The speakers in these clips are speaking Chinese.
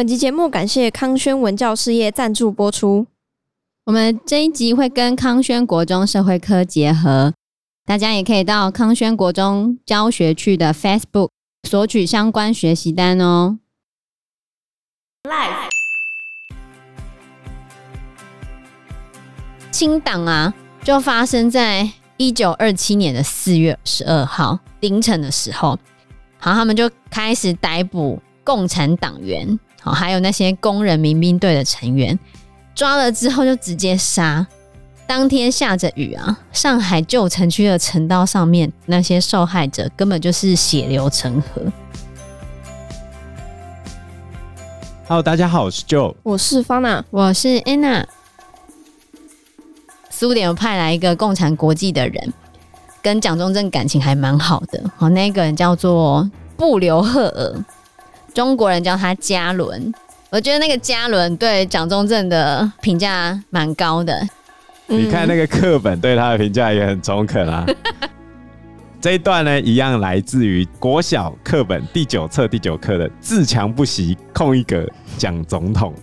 本集节目感谢康轩文教事业赞助播出。我们这一集会跟康轩国中社会科结合，大家也可以到康轩国中教学区的 Facebook 索取相关学习单哦。Live 清党啊，就发生在一九二七年的四月十二号凌晨的时候，好，他们就开始逮捕共产党员。好，还有那些工人民兵队的成员，抓了之后就直接杀。当天下着雨啊，上海旧城区的城道上面，那些受害者根本就是血流成河。Hello，大家好，我是 Joe，我是 Fana，我是 Anna。苏联有派来一个共产国际的人，跟蒋中正感情还蛮好的。好，那个人叫做布留赫尔。中国人叫他嘉伦，我觉得那个嘉伦对蒋中正的评价蛮高的。你看那个课本对他的评价也很中肯啊。这一段呢，一样来自于国小课本第九册第九课的“自强不息，空一格蒋总统”。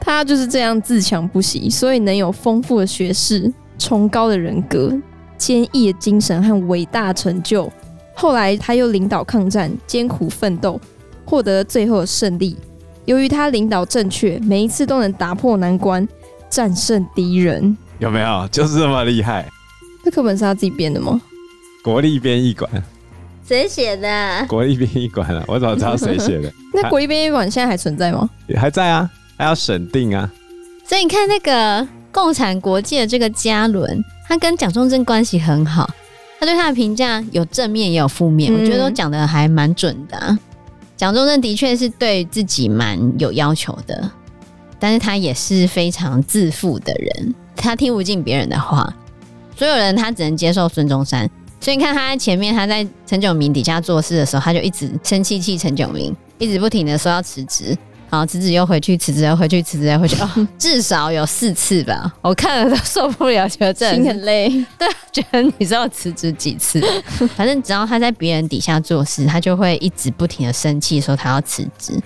他就是这样自强不息，所以能有丰富的学识、崇高的人格、坚毅的精神和伟大成就。后来他又领导抗战，艰苦奋斗。获得最后的胜利。由于他领导正确，每一次都能打破难关，战胜敌人。有没有？就是这么厉害。这课本是他自己编的吗？国立编译馆。谁写的？国立编译馆啊，我怎么知道谁写的？那国立编译馆现在还存在吗？还在啊，还要审定啊。所以你看，那个共产国际的这个嘉伦，他跟蒋中正关系很好，他对他的评价有正面也有负面，嗯、我觉得都讲的还蛮准的、啊。蒋中正的确是对自己蛮有要求的，但是他也是非常自负的人，他听不进别人的话，所有人他只能接受孙中山。所以你看他在前面，他在陈炯明底下做事的时候，他就一直生气气陈炯明，一直不停的说要辞职。好，辞职又回去，辞职又回去，辞职又回去，哦，至少有四次吧。我看了都受不了，觉得真的很累。对，觉得你知道辞职几次？反正只要他在别人底下做事，他就会一直不停的生气，说他要辞职。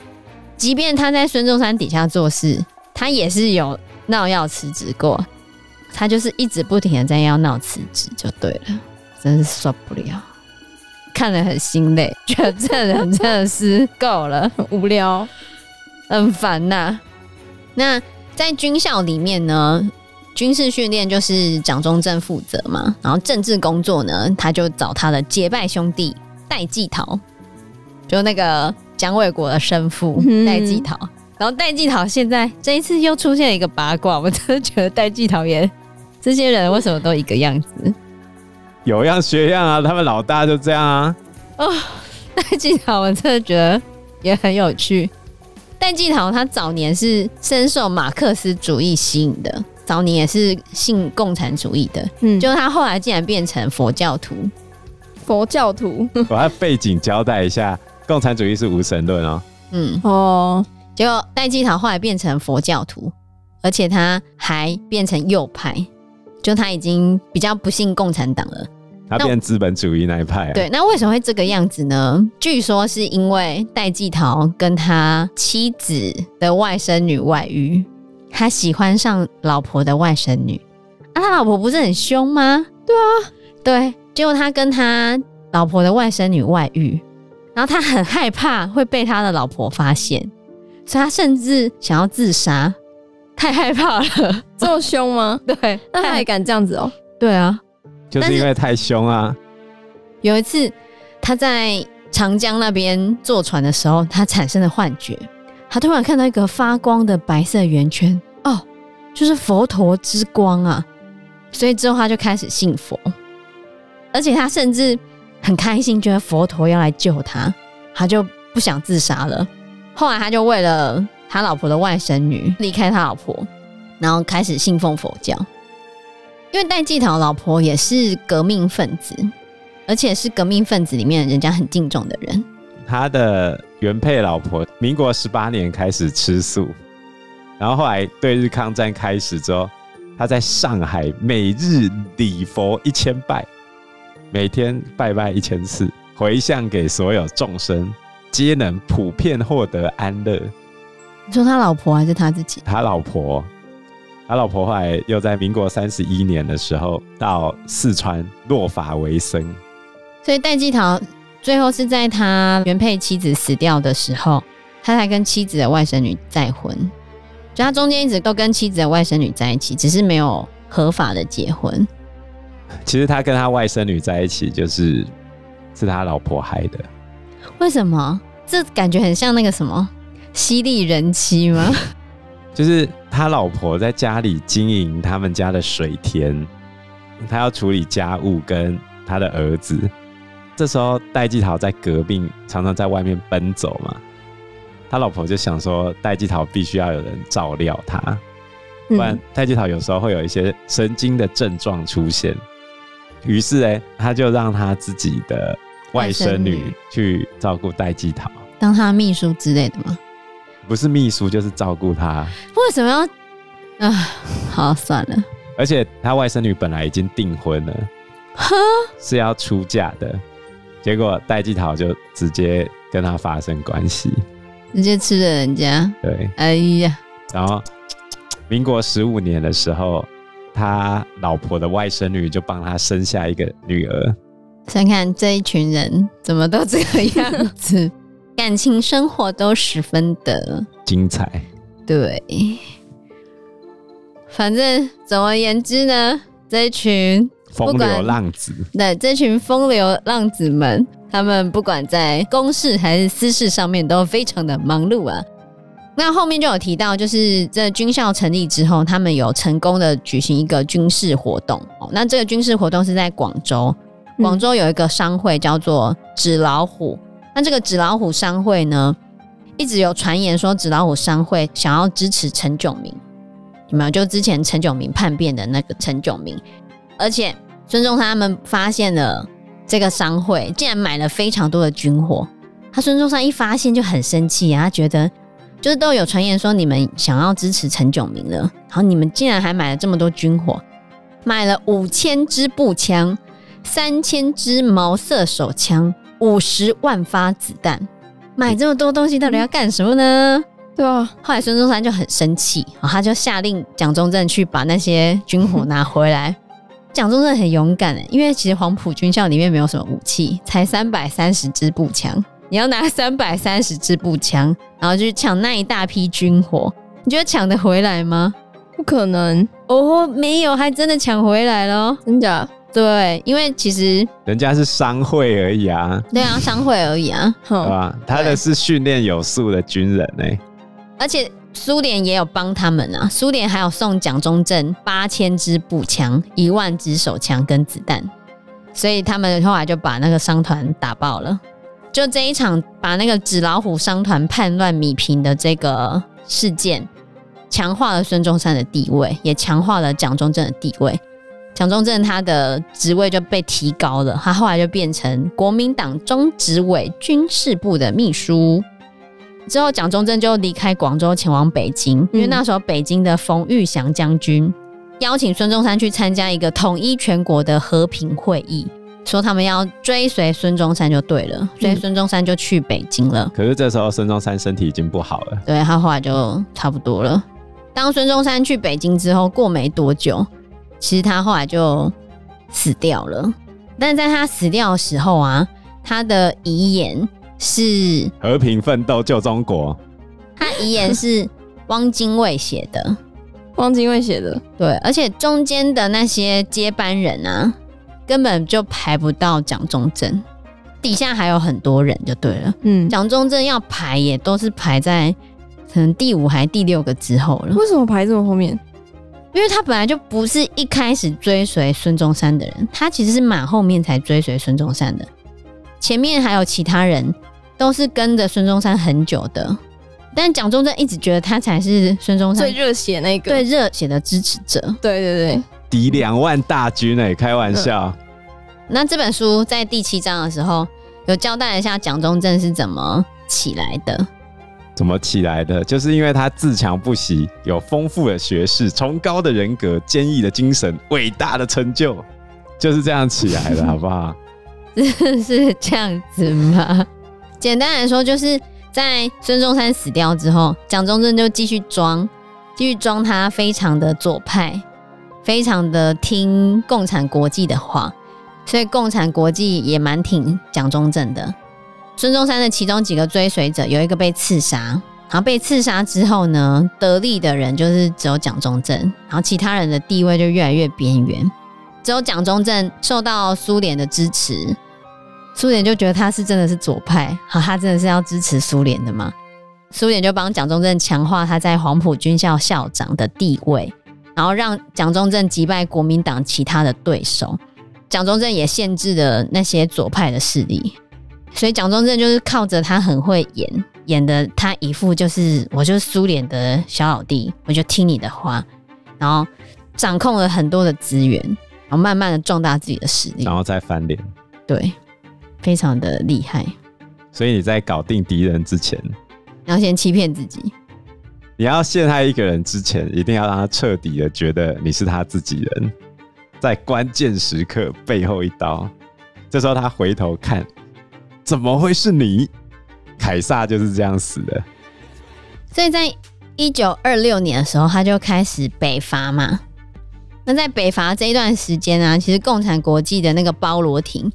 即便他在孙中山底下做事，他也是有闹要辞职过。他就是一直不停的在要闹辞职，就对了。真是受不了，看了很心累，觉得这人真的是够了，很无聊。很烦呐。那在军校里面呢，军事训练就是蒋中正负责嘛，然后政治工作呢，他就找他的结拜兄弟戴季陶，就那个蒋纬国的生父戴季陶。然后戴季陶现在这一次又出现了一个八卦，我真的觉得戴季陶也这些人为什么都一个样子？有样学样啊，他们老大就这样啊。哦，戴季陶我真的觉得也很有趣。戴季陶他早年是深受马克思主义吸引的，早年也是信共产主义的，嗯，就他后来竟然变成佛教徒。佛教徒，我要背景交代一下，共产主义是无神论哦。嗯哦，结果戴季陶后来变成佛教徒，而且他还变成右派，就他已经比较不信共产党了。他变资本主义那一派啊。对，那为什么会这个样子呢？据说是因为戴季陶跟他妻子的外甥女外遇，他喜欢上老婆的外甥女啊，他老婆不是很凶吗？对啊，对，结果他跟他老婆的外甥女外遇，然后他很害怕会被他的老婆发现，所以他甚至想要自杀，太害怕了，这么凶吗？对，那他还敢这样子哦？对啊。就是因为太凶啊！有一次，他在长江那边坐船的时候，他产生了幻觉，他突然看到一个发光的白色圆圈，哦，就是佛陀之光啊！所以之后他就开始信佛，而且他甚至很开心，觉得佛陀要来救他，他就不想自杀了。后来他就为了他老婆的外甥女离开他老婆，然后开始信奉佛教。因为戴季陶老婆也是革命分子，而且是革命分子里面人家很敬重的人。他的原配老婆民国十八年开始吃素，然后后来对日抗战开始之后，他在上海每日礼佛一千拜，每天拜拜一千次，回向给所有众生，皆能普遍获得安乐。你说他老婆还是他自己？他老婆，他老婆后来又在民国三十一年的时候到四川落发为僧。所以戴季陶最后是在他原配妻子死掉的时候，他才跟妻子的外甥女再婚。就他中间一直都跟妻子的外甥女在一起，只是没有合法的结婚。其实他跟他外甥女在一起，就是是他老婆害的。为什么？这感觉很像那个什么犀利人妻吗？就是他老婆在家里经营他们家的水田，他要处理家务跟他的儿子。这时候戴季陶在隔壁，常常在外面奔走嘛。他老婆就想说，戴季陶必须要有人照料他，不然戴季陶有时候会有一些神经的症状出现。于是呢，他就让他自己的外甥女去照顾戴季陶，当他秘书之类的吗？不是秘书，就是照顾他。为什么要？啊，好，算了。而且他外甥女本来已经订婚了，哈，是要出嫁的。结果戴季陶就直接跟他发生关系，直接吃了人家。对，哎呀，然后民国十五年的时候，他老婆的外甥女就帮他生下一个女儿。想看这一群人怎么都这个样子，感情生活都十分的精彩。对，反正总而言之呢，这一群。风流浪子，对，这群风流浪子们，他们不管在公事还是私事上面都非常的忙碌啊。那后面就有提到，就是这军校成立之后，他们有成功的举行一个军事活动。哦，那这个军事活动是在广州，广州有一个商会叫做纸老虎。那这个纸老虎商会呢，一直有传言说纸老虎商会想要支持陈炯明，有没有？就之前陈炯明叛变的那个陈炯明。而且孙中山他们发现了这个商会竟然买了非常多的军火，他孙中山一发现就很生气啊，他觉得就是都有传言说你们想要支持陈炯明了，然后你们竟然还买了这么多军火，买了五千支步枪、三千支毛瑟手枪、五十万发子弹，买这么多东西到底要干什么呢？对啊，后来孙中山就很生气，他就下令蒋中正去把那些军火拿回来。蒋中正很勇敢诶，因为其实黄埔军校里面没有什么武器，才三百三十支步枪。你要拿三百三十支步枪，然后去抢那一大批军火，你觉得抢得回来吗？不可能哦，没有，还真的抢回来了，真假？对，因为其实人家是商会而已啊，对啊，商会而已啊，对吧？他的是训练有素的军人呢，而且。苏联也有帮他们啊，苏联还有送蒋中正八千支步枪、一万支手枪跟子弹，所以他们后来就把那个商团打爆了。就这一场把那个纸老虎商团叛乱米平的这个事件，强化了孙中山的地位，也强化了蒋中正的地位。蒋中正他的职位就被提高了，他后来就变成国民党中执委军事部的秘书。之后，蒋中正就离开广州，前往北京，因为那时候北京的冯玉祥将军邀请孙中山去参加一个统一全国的和平会议，说他们要追随孙中山就对了，所以孙中山就去北京了。可是这时候孙中山身体已经不好了，对，他后来就差不多了。当孙中山去北京之后，过没多久，其实他后来就死掉了。但在他死掉的时候啊，他的遗言。是和平奋斗救中国，他遗言是汪精卫写的，汪精卫写的，对，而且中间的那些接班人啊，根本就排不到蒋中正，底下还有很多人就对了，嗯，蒋中正要排也都是排在可能第五还第六个之后了，为什么排这么后面？因为他本来就不是一开始追随孙中山的人，他其实是蛮后面才追随孙中山的，前面还有其他人。都是跟着孙中山很久的，但蒋中正一直觉得他才是孙中山最热血那个，最热血的支持者。对对对，敌两万大军哎、欸，开玩笑。那这本书在第七章的时候有交代一下蒋中正是怎么起来的？怎么起来的？就是因为他自强不息，有丰富的学识、崇高的人格、坚毅的精神、伟大的成就，就是这样起来的，好不好？是是这样子吗？简单来说，就是在孙中山死掉之后，蒋中正就继续装，继续装他非常的左派，非常的听共产国际的话，所以共产国际也蛮挺蒋中正的。孙中山的其中几个追随者有一个被刺杀，然后被刺杀之后呢，得利的人就是只有蒋中正，然后其他人的地位就越来越边缘，只有蒋中正受到苏联的支持。苏联就觉得他是真的是左派，好，他真的是要支持苏联的嘛？苏联就帮蒋中正强化他在黄埔军校校长的地位，然后让蒋中正击败国民党其他的对手。蒋中正也限制了那些左派的势力，所以蒋中正就是靠着他很会演，演的他一副就是我就是苏联的小老弟，我就听你的话，然后掌控了很多的资源，然后慢慢的壮大自己的实力，然后再翻脸。对。非常的厉害，所以你在搞定敌人之前，你要先欺骗自己。你要陷害一个人之前，一定要让他彻底的觉得你是他自己人，在关键时刻背后一刀。这时候他回头看，怎么会是你？凯撒就是这样死的。所以在一九二六年的时候，他就开始北伐嘛。那在北伐这一段时间啊，其实共产国际的那个包罗廷。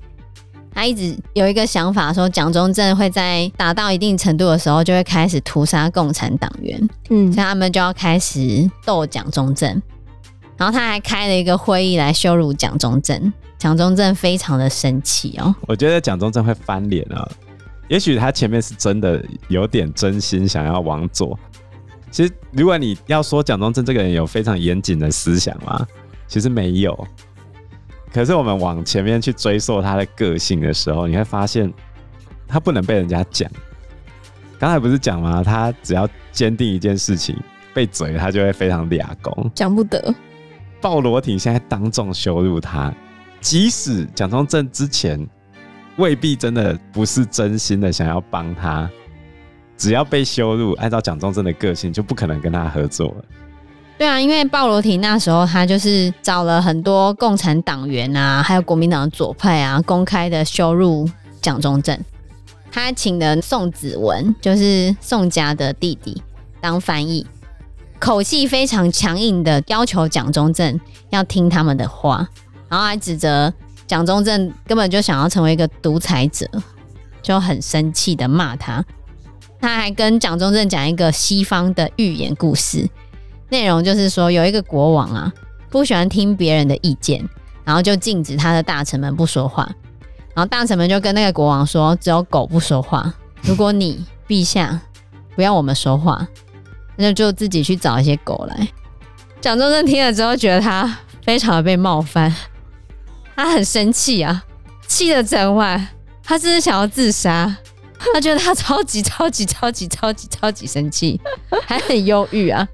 他一直有一个想法，说蒋中正会在达到一定程度的时候，就会开始屠杀共产党员，嗯，所以他们就要开始斗蒋中正。然后他还开了一个会议来羞辱蒋中正，蒋中正非常的生气哦。我觉得蒋中正会翻脸啊，也许他前面是真的有点真心想要往左。其实如果你要说蒋中正这个人有非常严谨的思想嘛，其实没有。可是我们往前面去追溯他的个性的时候，你会发现他不能被人家讲。刚才不是讲吗？他只要坚定一件事情，被嘴他就会非常俩公，讲不得。鲍罗廷现在当众羞辱他，即使蒋中正之前未必真的不是真心的想要帮他，只要被羞辱，按照蒋中正的个性，就不可能跟他合作了。对啊，因为鲍罗廷那时候他就是找了很多共产党员啊，还有国民党的左派啊，公开的羞辱蒋中正。他请的宋子文，就是宋家的弟弟当翻译，口气非常强硬的要求蒋中正要听他们的话，然后还指责蒋中正根本就想要成为一个独裁者，就很生气的骂他。他还跟蒋中正讲一个西方的寓言故事。内容就是说，有一个国王啊，不喜欢听别人的意见，然后就禁止他的大臣们不说话。然后大臣们就跟那个国王说：“只有狗不说话。如果你陛下不要我们说话，那就自己去找一些狗来。”蒋中正听了之后，觉得他非常的被冒犯，他很生气啊，气了整晚，他甚至想要自杀。他觉得他超级超级超级超级超级生气，还很忧郁啊。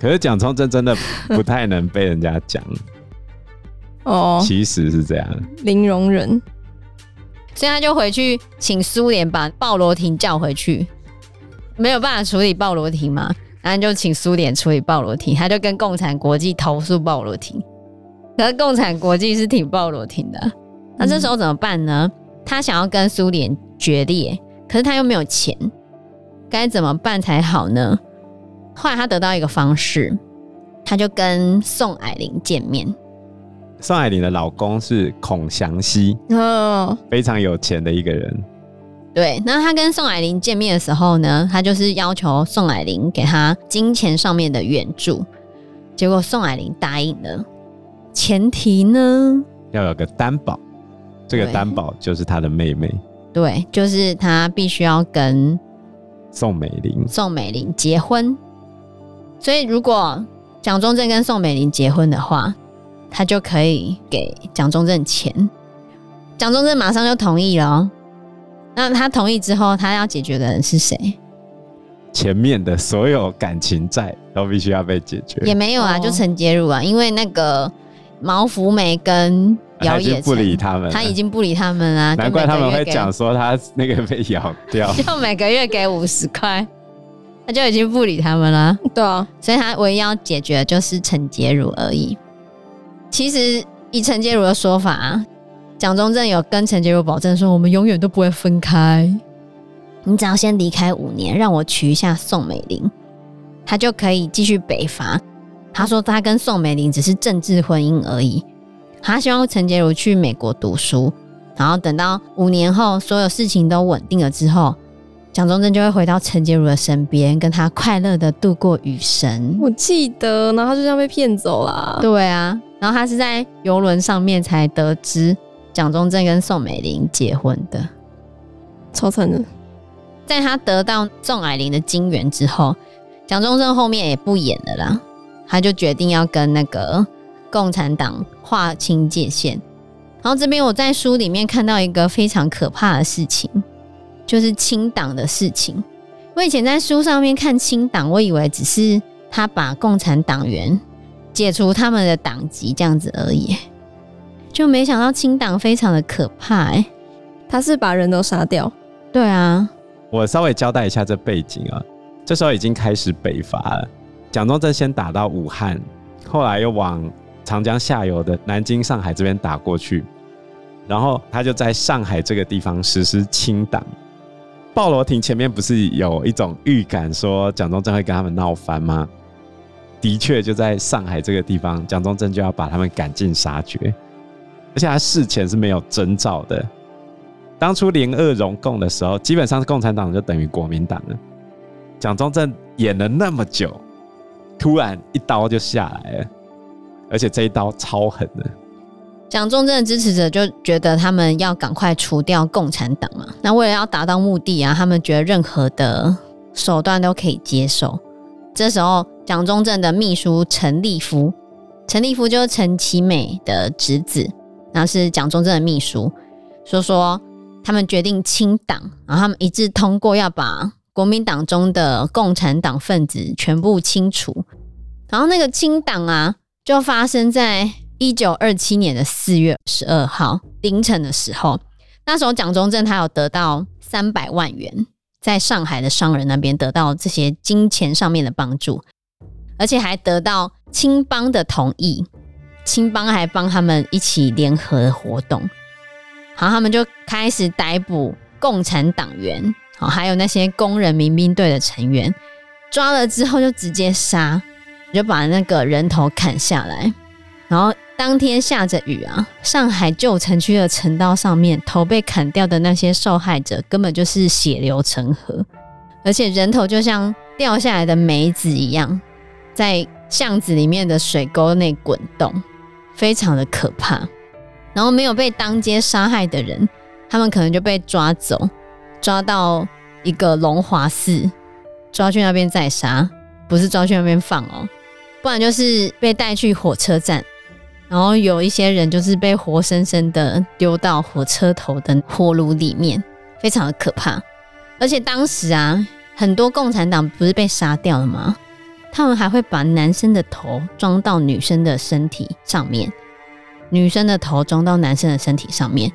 可是蒋中正真的不太能被人家讲。哦，其实是这样，零容忍，所以他就回去请苏联把鲍罗廷叫回去，没有办法处理鲍罗廷嘛，然后就请苏联处理鲍罗廷，他就跟共产国际投诉鲍罗廷，可是共产国际是挺暴罗挺的，那这时候怎么办呢？他想要跟苏联决裂，可是他又没有钱，该怎么办才好呢？后来他得到一个方式，他就跟宋霭龄见面。宋霭龄的老公是孔祥熙，哦，非常有钱的一个人。对，那他跟宋霭龄见面的时候呢，他就是要求宋霭龄给他金钱上面的援助，结果宋霭龄答应了，前提呢要有个担保，这个担保就是他的妹妹。对，就是他必须要跟宋美龄宋美龄结婚。所以，如果蒋中正跟宋美龄结婚的话，他就可以给蒋中正钱。蒋中正马上就同意了喔。那他同意之后，他要解决的人是谁？前面的所有感情债都必须要被解决。也没有啊，就陈洁如啊，因为那个毛福梅跟姚也不理他们，他已经不理他们啦。难怪他们会讲说他那个被咬掉，就每个月给五十块。他就已经不理他们了，对啊，所以他唯一要解决的就是陈洁如而已。其实以陈洁如的说法，蒋中正有跟陈洁如保证说，我们永远都不会分开。你只要先离开五年，让我娶一下宋美龄，他就可以继续北伐。他说他跟宋美龄只是政治婚姻而已，他希望陈洁如去美国读书，然后等到五年后所有事情都稳定了之后，蒋中正就会回到陈洁如的身边，跟他快乐的度过余生。我记得，然后他就这样被骗走了。对啊，然后他是在游轮上面才得知蒋中正跟宋美龄结婚的，超惨的。在他得到宋霭龄的金援之后，蒋中正后面也不演了啦。他就决定要跟那个共产党划清界限，然后这边我在书里面看到一个非常可怕的事情，就是清党的事情。我以前在书上面看清党，我以为只是他把共产党员解除他们的党籍这样子而已，就没想到清党非常的可怕哎，他是把人都杀掉。对啊，我稍微交代一下这背景啊，这时候已经开始北伐了。蒋中正先打到武汉，后来又往长江下游的南京、上海这边打过去，然后他就在上海这个地方实施清党。鲍罗廷前面不是有一种预感说蒋中正会跟他们闹翻吗？的确，就在上海这个地方，蒋中正就要把他们赶尽杀绝，而且他事前是没有征兆的。当初联俄容共的时候，基本上是共产党就等于国民党了。蒋中正演了那么久。突然一刀就下来了，而且这一刀超狠的。蒋中正的支持者就觉得他们要赶快除掉共产党嘛，那为了要达到目的啊，他们觉得任何的手段都可以接受。这时候，蒋中正的秘书陈立夫，陈立夫就是陈其美的侄子，然后是蒋中正的秘书，说说他们决定清党，然后他们一致通过要把。国民党中的共产党分子全部清除，然后那个清党啊，就发生在一九二七年的四月十二号凌晨的时候。那时候蒋中正他有得到三百万元，在上海的商人那边得到这些金钱上面的帮助，而且还得到青帮的同意，青帮还帮他们一起联合活动，好，他们就开始逮捕共产党员。好，还有那些工人民兵队的成员，抓了之后就直接杀，就把那个人头砍下来。然后当天下着雨啊，上海旧城区的城道上面，头被砍掉的那些受害者根本就是血流成河，而且人头就像掉下来的梅子一样，在巷子里面的水沟内滚动，非常的可怕。然后没有被当街杀害的人，他们可能就被抓走。抓到一个龙华寺，抓去那边再杀，不是抓去那边放哦，不然就是被带去火车站，然后有一些人就是被活生生的丢到火车头的火炉里面，非常的可怕。而且当时啊，很多共产党不是被杀掉了吗？他们还会把男生的头装到女生的身体上面，女生的头装到男生的身体上面。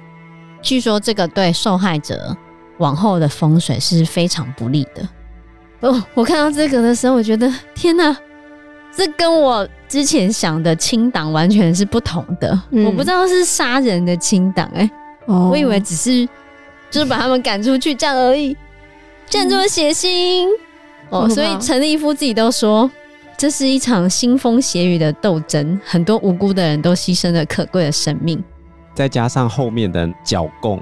据说这个对受害者。往后的风水是非常不利的。哦，我看到这个的时候，我觉得天哪，这跟我之前想的清党完全是不同的。嗯、我不知道是杀人的清党，哎，我以为只是就是把他们赶出去这样而已，这样这么血腥、嗯、哦。所以陈立夫自己都说，这是一场腥风血雨的斗争，很多无辜的人都牺牲了可贵的生命，再加上后面的剿共。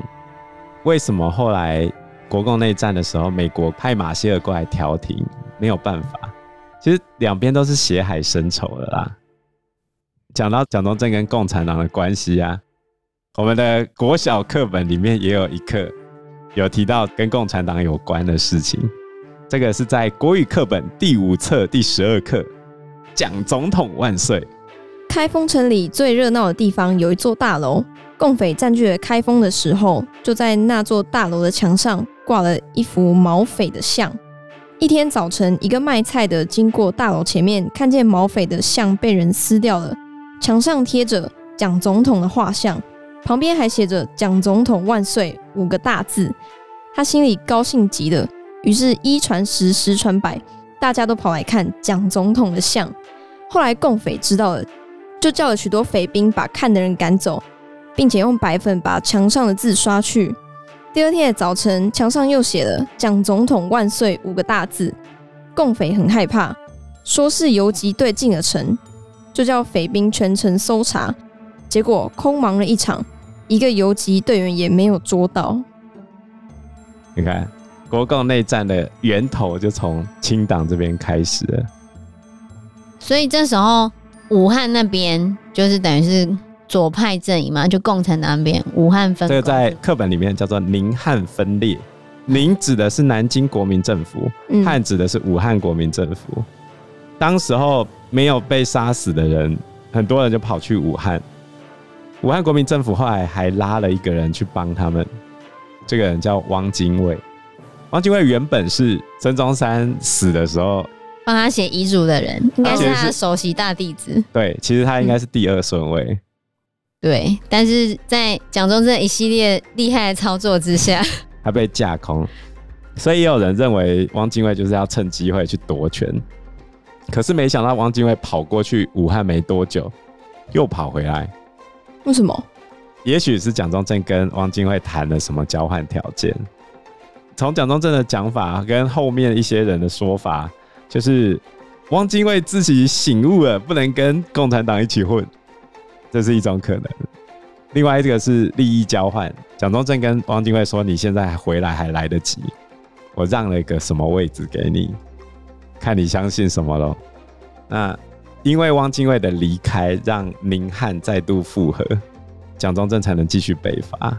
为什么后来国共内战的时候，美国派马歇尔过来调停？没有办法，其实两边都是血海深仇的啦。讲到蒋中正跟共产党的关系啊，我们的国小课本里面也有一课有提到跟共产党有关的事情。这个是在国语课本第五册第十二课，蒋总统万岁。开封城里最热闹的地方有一座大楼。共匪占据了开封的时候，就在那座大楼的墙上挂了一幅毛匪的像。一天早晨，一个卖菜的经过大楼前面，看见毛匪的像被人撕掉了，墙上贴着蒋总统的画像，旁边还写着“蒋总统万岁”五个大字。他心里高兴极了，于是，一传十，十传百，大家都跑来看蒋总统的像。后来，共匪知道了，就叫了许多匪兵把看的人赶走。并且用白粉把墙上的字刷去，第二天的早晨，墙上又写了“蒋总统万岁”五个大字。共匪很害怕，说是游击队进了城，就叫匪兵全城搜查，结果空忙了一场，一个游击队员也没有捉到。你看，国共内战的源头就从清党这边开始了。所以这时候，武汉那边就是等于是左派阵营嘛，就共产党那边，武汉分。这个在课本里面叫做宁汉分裂。宁指的是南京国民政府，汉指的是武汉国民政府。当时候没有被杀死的人，很多人就跑去武汉。武汉国民政府后来还拉了一个人去帮他们，这个人叫汪精卫。汪精卫原本是孙中山死的时候帮他写遗嘱的人，应该是他的首席大弟子。对，其实他应该是第二顺位。对，但是在蒋中正一系列厉害的操作之下。他被架空，所以也有人认为汪精卫就是要趁机会去夺权。可是没想到汪精卫跑过去武汉没多久，又跑回来。为什么？也许是蒋中正跟汪精卫谈了什么交换条件。从蒋中正的讲法跟后面一些人的说法，就是汪精卫自己醒悟了，不能跟共产党一起混，这是一种可能。另外一个是利益交换，蒋中正跟汪精卫说：“你现在回来还来得及，我让了一个什么位置给你，看你相信什么喽。”那因为汪精卫的离开，让宁汉再度复合，蒋中正才能继续北伐。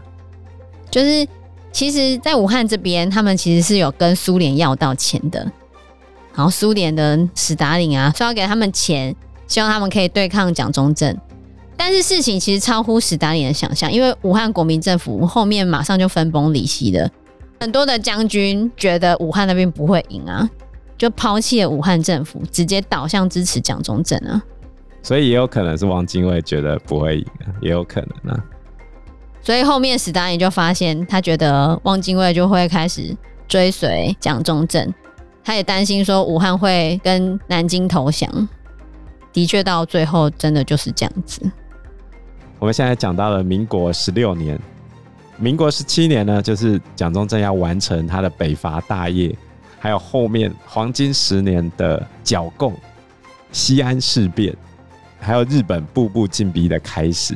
就是其实，在武汉这边，他们其实是有跟苏联要到钱的，然后苏联的史达林啊，说要给他们钱，希望他们可以对抗蒋中正。但是事情其实超乎史达林的想象，因为武汉国民政府后面马上就分崩离析了，很多的将军觉得武汉那边不会赢啊，就抛弃了武汉政府，直接倒向支持蒋中正啊。所以也有可能是汪精卫觉得不会赢啊，也有可能啊。所以后面史达林就发现，他觉得汪精卫就会开始追随蒋中正，他也担心说武汉会跟南京投降。的确，到最后真的就是这样子。我们现在讲到了民国十六年，民国十七年呢，就是蒋中正要完成他的北伐大业，还有后面黄金十年的剿共、西安事变，还有日本步步进逼的开始。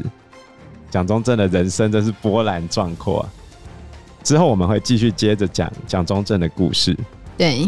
蒋中正的人生真是波澜壮阔啊。之后我们会继续接着讲蒋中正的故事。对。